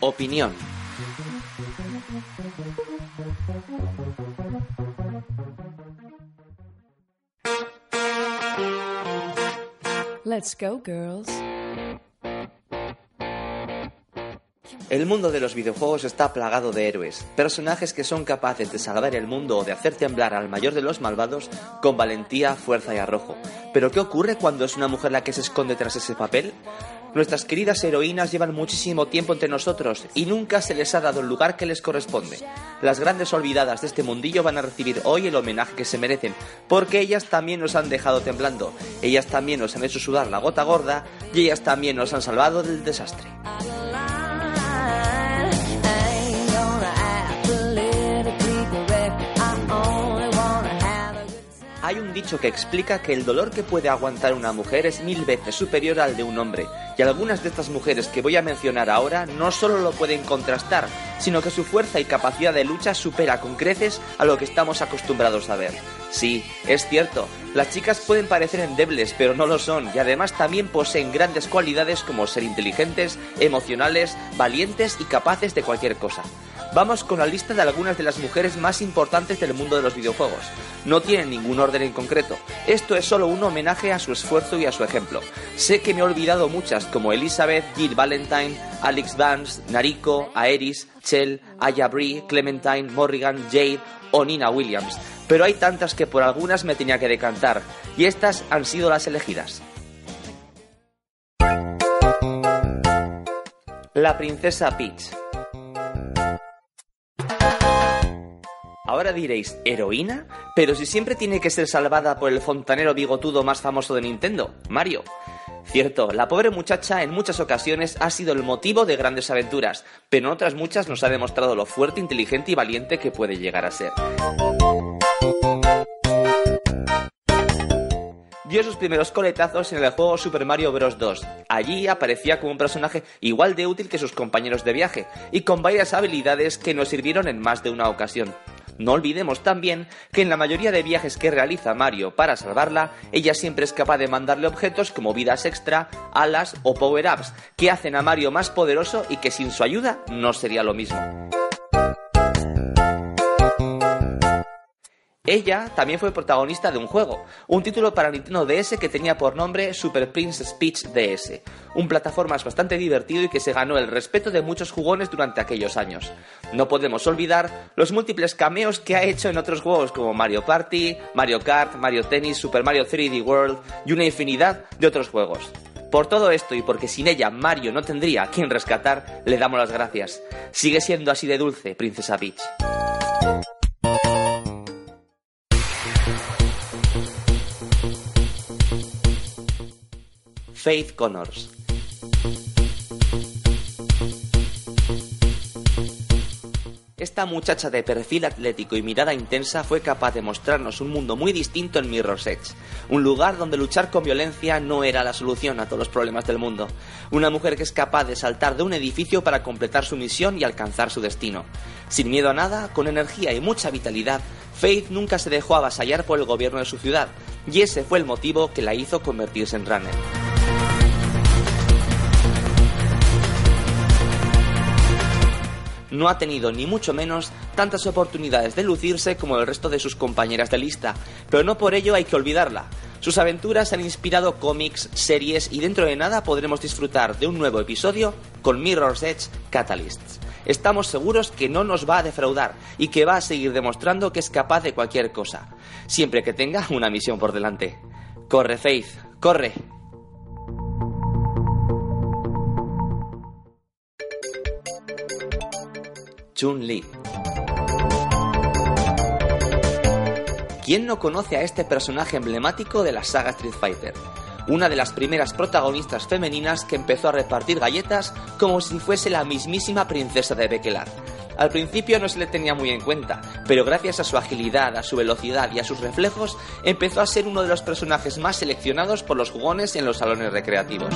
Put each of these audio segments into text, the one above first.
Opinión. Let's go, girls. El mundo de los videojuegos está plagado de héroes, personajes que son capaces de salvar el mundo o de hacer temblar al mayor de los malvados con valentía, fuerza y arrojo. Pero ¿qué ocurre cuando es una mujer la que se esconde tras ese papel? Nuestras queridas heroínas llevan muchísimo tiempo entre nosotros y nunca se les ha dado el lugar que les corresponde. Las grandes olvidadas de este mundillo van a recibir hoy el homenaje que se merecen, porque ellas también nos han dejado temblando, ellas también nos han hecho sudar la gota gorda y ellas también nos han salvado del desastre. Hay un dicho que explica que el dolor que puede aguantar una mujer es mil veces superior al de un hombre, y algunas de estas mujeres que voy a mencionar ahora no solo lo pueden contrastar, sino que su fuerza y capacidad de lucha supera con creces a lo que estamos acostumbrados a ver. Sí, es cierto, las chicas pueden parecer endebles, pero no lo son, y además también poseen grandes cualidades como ser inteligentes, emocionales, valientes y capaces de cualquier cosa. Vamos con la lista de algunas de las mujeres más importantes del mundo de los videojuegos. No tienen ningún orden en concreto. Esto es solo un homenaje a su esfuerzo y a su ejemplo. Sé que me he olvidado muchas, como Elizabeth, Jill Valentine, Alex Vance, Nariko, Aeris, Chell, Aya Bree, Clementine, Morrigan, Jade o Nina Williams. Pero hay tantas que por algunas me tenía que decantar, y estas han sido las elegidas. La princesa Peach. Ahora diréis, ¿heroína? Pero si siempre tiene que ser salvada por el fontanero bigotudo más famoso de Nintendo, Mario. Cierto, la pobre muchacha en muchas ocasiones ha sido el motivo de grandes aventuras, pero en otras muchas nos ha demostrado lo fuerte, inteligente y valiente que puede llegar a ser. Dio sus primeros coletazos en el juego Super Mario Bros. 2. Allí aparecía como un personaje igual de útil que sus compañeros de viaje, y con varias habilidades que nos sirvieron en más de una ocasión. No olvidemos también que en la mayoría de viajes que realiza Mario para salvarla, ella siempre es capaz de mandarle objetos como vidas extra, alas o power-ups, que hacen a Mario más poderoso y que sin su ayuda no sería lo mismo. Ella también fue protagonista de un juego, un título para Nintendo DS que tenía por nombre Super Princess Peach DS, un plataformas bastante divertido y que se ganó el respeto de muchos jugones durante aquellos años. No podemos olvidar los múltiples cameos que ha hecho en otros juegos como Mario Party, Mario Kart, Mario Tennis, Super Mario 3D World y una infinidad de otros juegos. Por todo esto y porque sin ella Mario no tendría a quien rescatar, le damos las gracias. Sigue siendo así de dulce, Princesa Peach. Faith Connors. Esta muchacha de perfil atlético y mirada intensa fue capaz de mostrarnos un mundo muy distinto en Mirror's Edge, un lugar donde luchar con violencia no era la solución a todos los problemas del mundo, una mujer que es capaz de saltar de un edificio para completar su misión y alcanzar su destino. Sin miedo a nada, con energía y mucha vitalidad, Faith nunca se dejó avasallar por el gobierno de su ciudad, y ese fue el motivo que la hizo convertirse en runner. No ha tenido ni mucho menos tantas oportunidades de lucirse como el resto de sus compañeras de lista, pero no por ello hay que olvidarla. Sus aventuras han inspirado cómics, series y dentro de nada podremos disfrutar de un nuevo episodio con Mirror's Edge Catalysts. Estamos seguros que no nos va a defraudar y que va a seguir demostrando que es capaz de cualquier cosa, siempre que tenga una misión por delante. Corre, Faith, corre. Chun-Li. ¿Quién no conoce a este personaje emblemático de la saga Street Fighter? Una de las primeras protagonistas femeninas que empezó a repartir galletas como si fuese la mismísima princesa de Bekelar. Al principio no se le tenía muy en cuenta, pero gracias a su agilidad, a su velocidad y a sus reflejos, empezó a ser uno de los personajes más seleccionados por los jugones en los salones recreativos.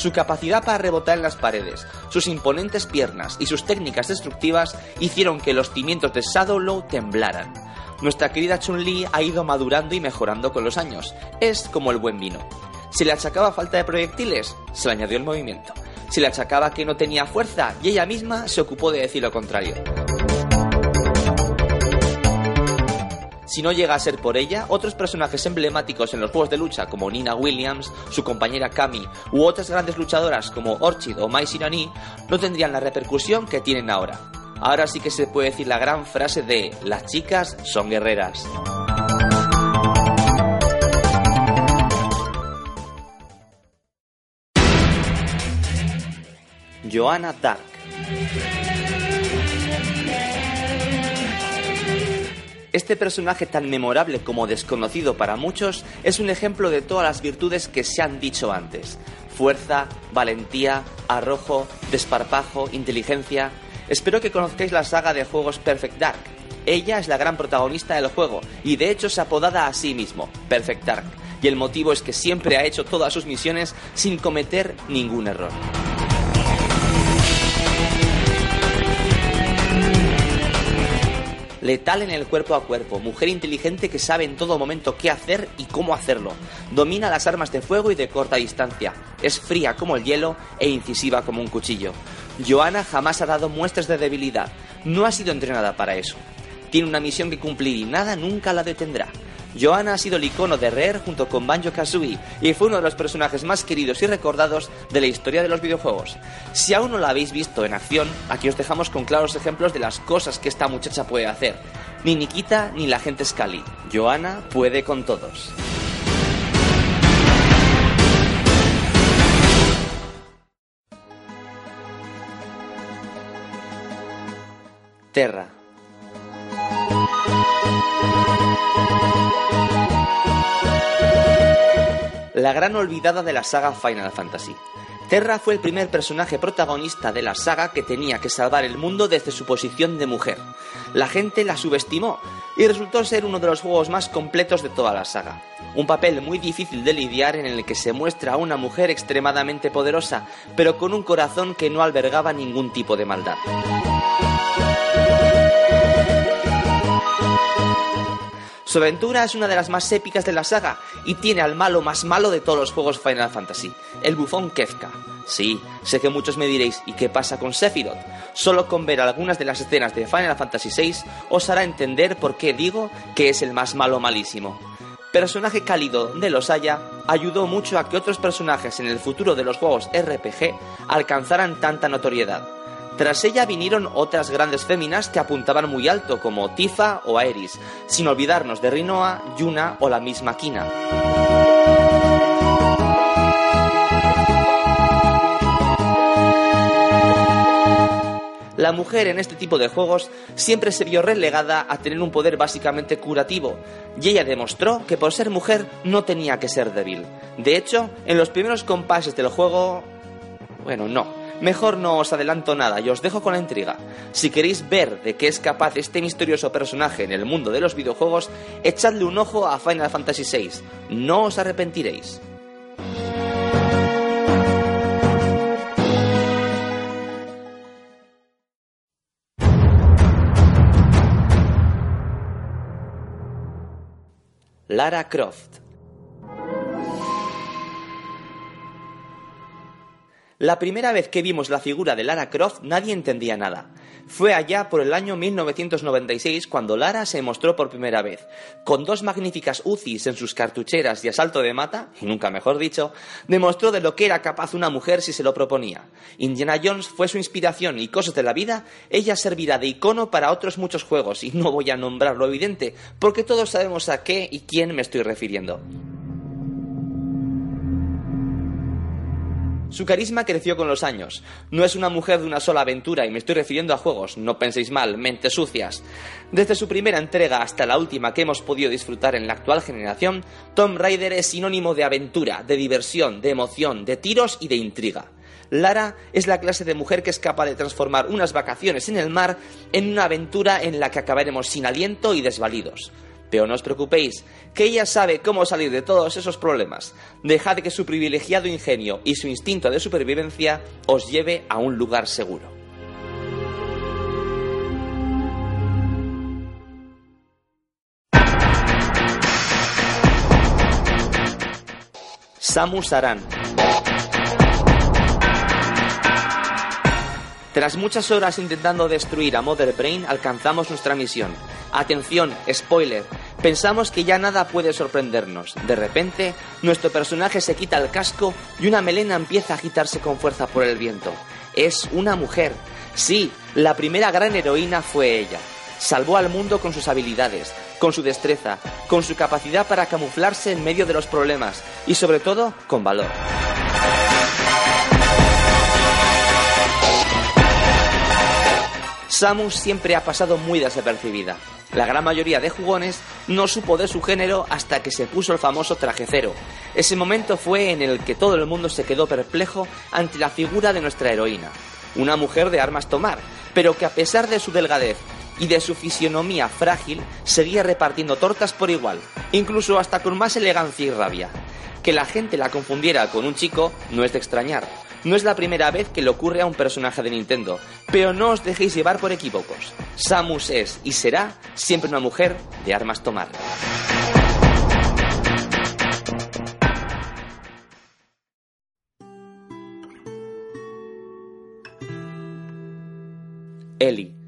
Su capacidad para rebotar en las paredes, sus imponentes piernas y sus técnicas destructivas hicieron que los cimientos de Shadowlow temblaran. Nuestra querida Chun-Li ha ido madurando y mejorando con los años. Es como el buen vino. Si le achacaba falta de proyectiles, se le añadió el movimiento. Si le achacaba que no tenía fuerza, y ella misma se ocupó de decir lo contrario. Si no llega a ser por ella, otros personajes emblemáticos en los juegos de lucha como Nina Williams, su compañera Kami u otras grandes luchadoras como Orchid o Mai Shirani no tendrían la repercusión que tienen ahora. Ahora sí que se puede decir la gran frase de las chicas son guerreras. Joanna Dark Este personaje tan memorable como desconocido para muchos es un ejemplo de todas las virtudes que se han dicho antes. Fuerza, valentía, arrojo, desparpajo, inteligencia. Espero que conozcáis la saga de juegos Perfect Dark. Ella es la gran protagonista del juego y de hecho es apodada a sí mismo, Perfect Dark. Y el motivo es que siempre ha hecho todas sus misiones sin cometer ningún error. Letal en el cuerpo a cuerpo, mujer inteligente que sabe en todo momento qué hacer y cómo hacerlo. Domina las armas de fuego y de corta distancia. Es fría como el hielo e incisiva como un cuchillo. Joanna jamás ha dado muestras de debilidad. No ha sido entrenada para eso. Tiene una misión que cumplir y nada nunca la detendrá. Joanna ha sido el icono de Rare junto con Banjo Kazooie y fue uno de los personajes más queridos y recordados de la historia de los videojuegos. Si aún no la habéis visto en acción, aquí os dejamos con claros ejemplos de las cosas que esta muchacha puede hacer. Ni Nikita ni la gente Scully. Joanna puede con todos. Terra. La gran olvidada de la saga Final Fantasy. Terra fue el primer personaje protagonista de la saga que tenía que salvar el mundo desde su posición de mujer. La gente la subestimó y resultó ser uno de los juegos más completos de toda la saga. Un papel muy difícil de lidiar en el que se muestra a una mujer extremadamente poderosa, pero con un corazón que no albergaba ningún tipo de maldad. Su aventura es una de las más épicas de la saga y tiene al malo más malo de todos los juegos Final Fantasy, el bufón Kefka. Sí, sé que muchos me diréis, ¿y qué pasa con Sephiroth? Solo con ver algunas de las escenas de Final Fantasy VI os hará entender por qué digo que es el más malo malísimo. Personaje cálido de los Haya, ayudó mucho a que otros personajes en el futuro de los juegos RPG alcanzaran tanta notoriedad. Tras ella vinieron otras grandes féminas que apuntaban muy alto, como Tifa o Aeris, sin olvidarnos de Rinoa, Yuna o la misma Kina. La mujer en este tipo de juegos siempre se vio relegada a tener un poder básicamente curativo, y ella demostró que por ser mujer no tenía que ser débil. De hecho, en los primeros compases del juego... Bueno, no, Mejor no os adelanto nada y os dejo con la intriga. Si queréis ver de qué es capaz este misterioso personaje en el mundo de los videojuegos, echadle un ojo a Final Fantasy VI. No os arrepentiréis. Lara Croft La primera vez que vimos la figura de Lara Croft nadie entendía nada. Fue allá por el año 1996 cuando Lara se mostró por primera vez. Con dos magníficas UCIs en sus cartucheras y a salto de mata, y nunca mejor dicho, demostró de lo que era capaz una mujer si se lo proponía. Indiana Jones fue su inspiración y cosas de la vida, ella servirá de icono para otros muchos juegos, y no voy a nombrar lo evidente, porque todos sabemos a qué y quién me estoy refiriendo. Su carisma creció con los años. No es una mujer de una sola aventura y me estoy refiriendo a juegos, no penséis mal, mentes sucias. Desde su primera entrega hasta la última que hemos podido disfrutar en la actual generación, Tomb Raider es sinónimo de aventura, de diversión, de emoción, de tiros y de intriga. Lara es la clase de mujer que es capaz de transformar unas vacaciones en el mar en una aventura en la que acabaremos sin aliento y desvalidos. Pero no os preocupéis, que ella sabe cómo salir de todos esos problemas. Dejad que su privilegiado ingenio y su instinto de supervivencia os lleve a un lugar seguro. Samus Aran Tras muchas horas intentando destruir a Mother Brain, alcanzamos nuestra misión. Atención, spoiler. Pensamos que ya nada puede sorprendernos. De repente, nuestro personaje se quita el casco y una melena empieza a agitarse con fuerza por el viento. Es una mujer. Sí, la primera gran heroína fue ella. Salvó al mundo con sus habilidades, con su destreza, con su capacidad para camuflarse en medio de los problemas y sobre todo con valor. Samus siempre ha pasado muy desapercibida. La gran mayoría de jugones no supo de su género hasta que se puso el famoso traje cero. Ese momento fue en el que todo el mundo se quedó perplejo ante la figura de nuestra heroína. Una mujer de armas tomar, pero que a pesar de su delgadez y de su fisionomía frágil, seguía repartiendo tortas por igual, incluso hasta con más elegancia y rabia. Que la gente la confundiera con un chico no es de extrañar. No es la primera vez que le ocurre a un personaje de Nintendo, pero no os dejéis llevar por equívocos. Samus es y será siempre una mujer de armas tomar. Ellie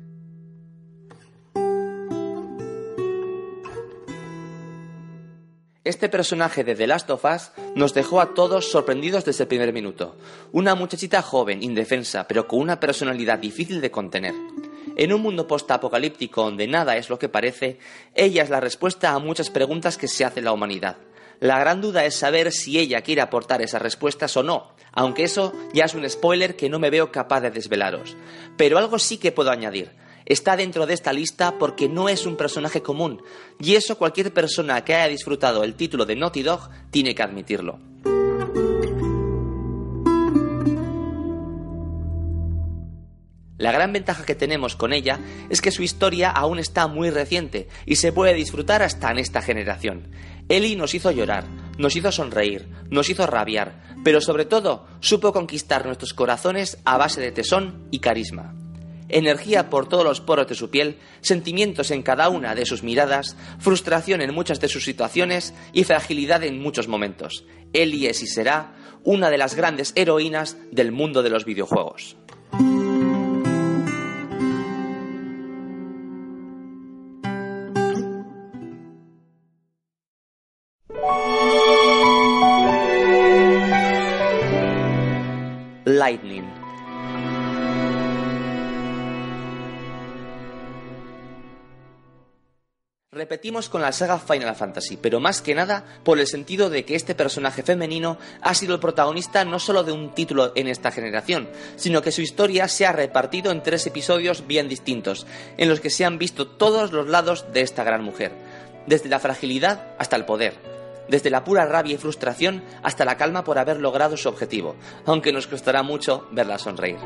Este personaje de The Last of Us nos dejó a todos sorprendidos desde el primer minuto. Una muchachita joven, indefensa, pero con una personalidad difícil de contener. En un mundo postapocalíptico donde nada es lo que parece, ella es la respuesta a muchas preguntas que se hace la humanidad. La gran duda es saber si ella quiere aportar esas respuestas o no, aunque eso ya es un spoiler que no me veo capaz de desvelaros. Pero algo sí que puedo añadir está dentro de esta lista porque no es un personaje común, y eso cualquier persona que haya disfrutado el título de Naughty Dog tiene que admitirlo. La gran ventaja que tenemos con ella es que su historia aún está muy reciente y se puede disfrutar hasta en esta generación. Ellie nos hizo llorar, nos hizo sonreír, nos hizo rabiar, pero sobre todo supo conquistar nuestros corazones a base de tesón y carisma energía por todos los poros de su piel, sentimientos en cada una de sus miradas, frustración en muchas de sus situaciones y fragilidad en muchos momentos. Ellie es y será una de las grandes heroínas del mundo de los videojuegos. Repetimos con la saga Final Fantasy, pero más que nada por el sentido de que este personaje femenino ha sido el protagonista no solo de un título en esta generación, sino que su historia se ha repartido en tres episodios bien distintos, en los que se han visto todos los lados de esta gran mujer, desde la fragilidad hasta el poder, desde la pura rabia y frustración hasta la calma por haber logrado su objetivo, aunque nos costará mucho verla sonreír.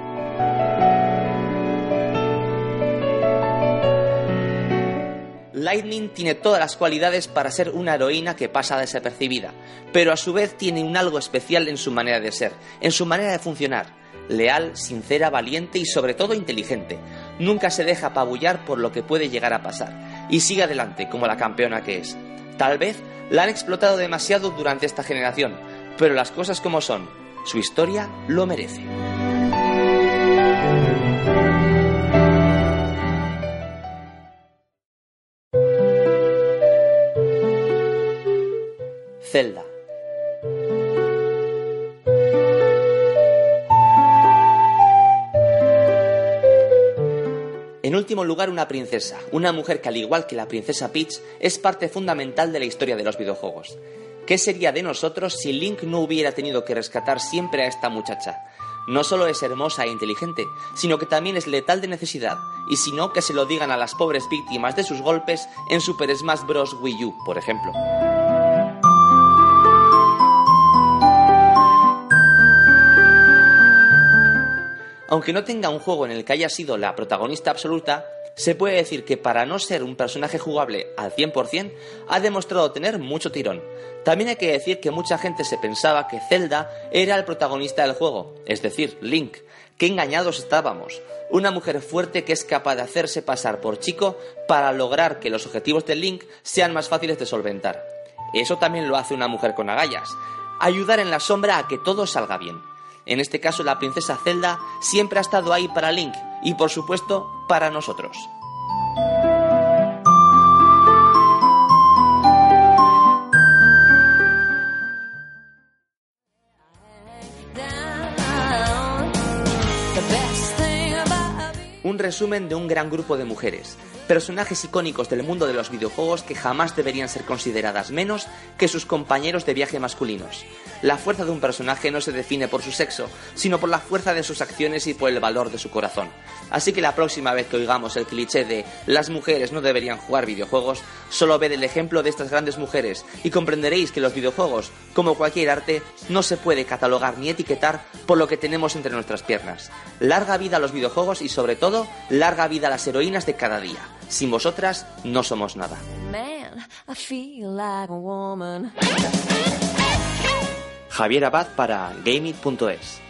Lightning tiene todas las cualidades para ser una heroína que pasa desapercibida, pero a su vez tiene un algo especial en su manera de ser, en su manera de funcionar. Leal, sincera, valiente y sobre todo inteligente. Nunca se deja apabullar por lo que puede llegar a pasar y sigue adelante como la campeona que es. Tal vez la han explotado demasiado durante esta generación, pero las cosas como son, su historia lo merece. Zelda. En último lugar, una princesa, una mujer que al igual que la princesa Peach es parte fundamental de la historia de los videojuegos. ¿Qué sería de nosotros si Link no hubiera tenido que rescatar siempre a esta muchacha? No solo es hermosa e inteligente, sino que también es letal de necesidad, y si no, que se lo digan a las pobres víctimas de sus golpes en Super Smash Bros. Wii U, por ejemplo. Aunque no tenga un juego en el que haya sido la protagonista absoluta, se puede decir que para no ser un personaje jugable al 100%, ha demostrado tener mucho tirón. También hay que decir que mucha gente se pensaba que Zelda era el protagonista del juego, es decir, Link. Qué engañados estábamos. Una mujer fuerte que es capaz de hacerse pasar por chico para lograr que los objetivos de Link sean más fáciles de solventar. Eso también lo hace una mujer con agallas. Ayudar en la sombra a que todo salga bien. En este caso, la princesa Zelda siempre ha estado ahí para Link y, por supuesto, para nosotros. Un resumen de un gran grupo de mujeres, personajes icónicos del mundo de los videojuegos que jamás deberían ser consideradas menos que sus compañeros de viaje masculinos. La fuerza de un personaje no se define por su sexo, sino por la fuerza de sus acciones y por el valor de su corazón. Así que la próxima vez que oigamos el cliché de las mujeres no deberían jugar videojuegos, solo ved el ejemplo de estas grandes mujeres y comprenderéis que los videojuegos, como cualquier arte, no se puede catalogar ni etiquetar por lo que tenemos entre nuestras piernas. Larga vida a los videojuegos y sobre todo, larga vida a las heroínas de cada día. Sin vosotras no somos nada. Javier Abad para Gaming.es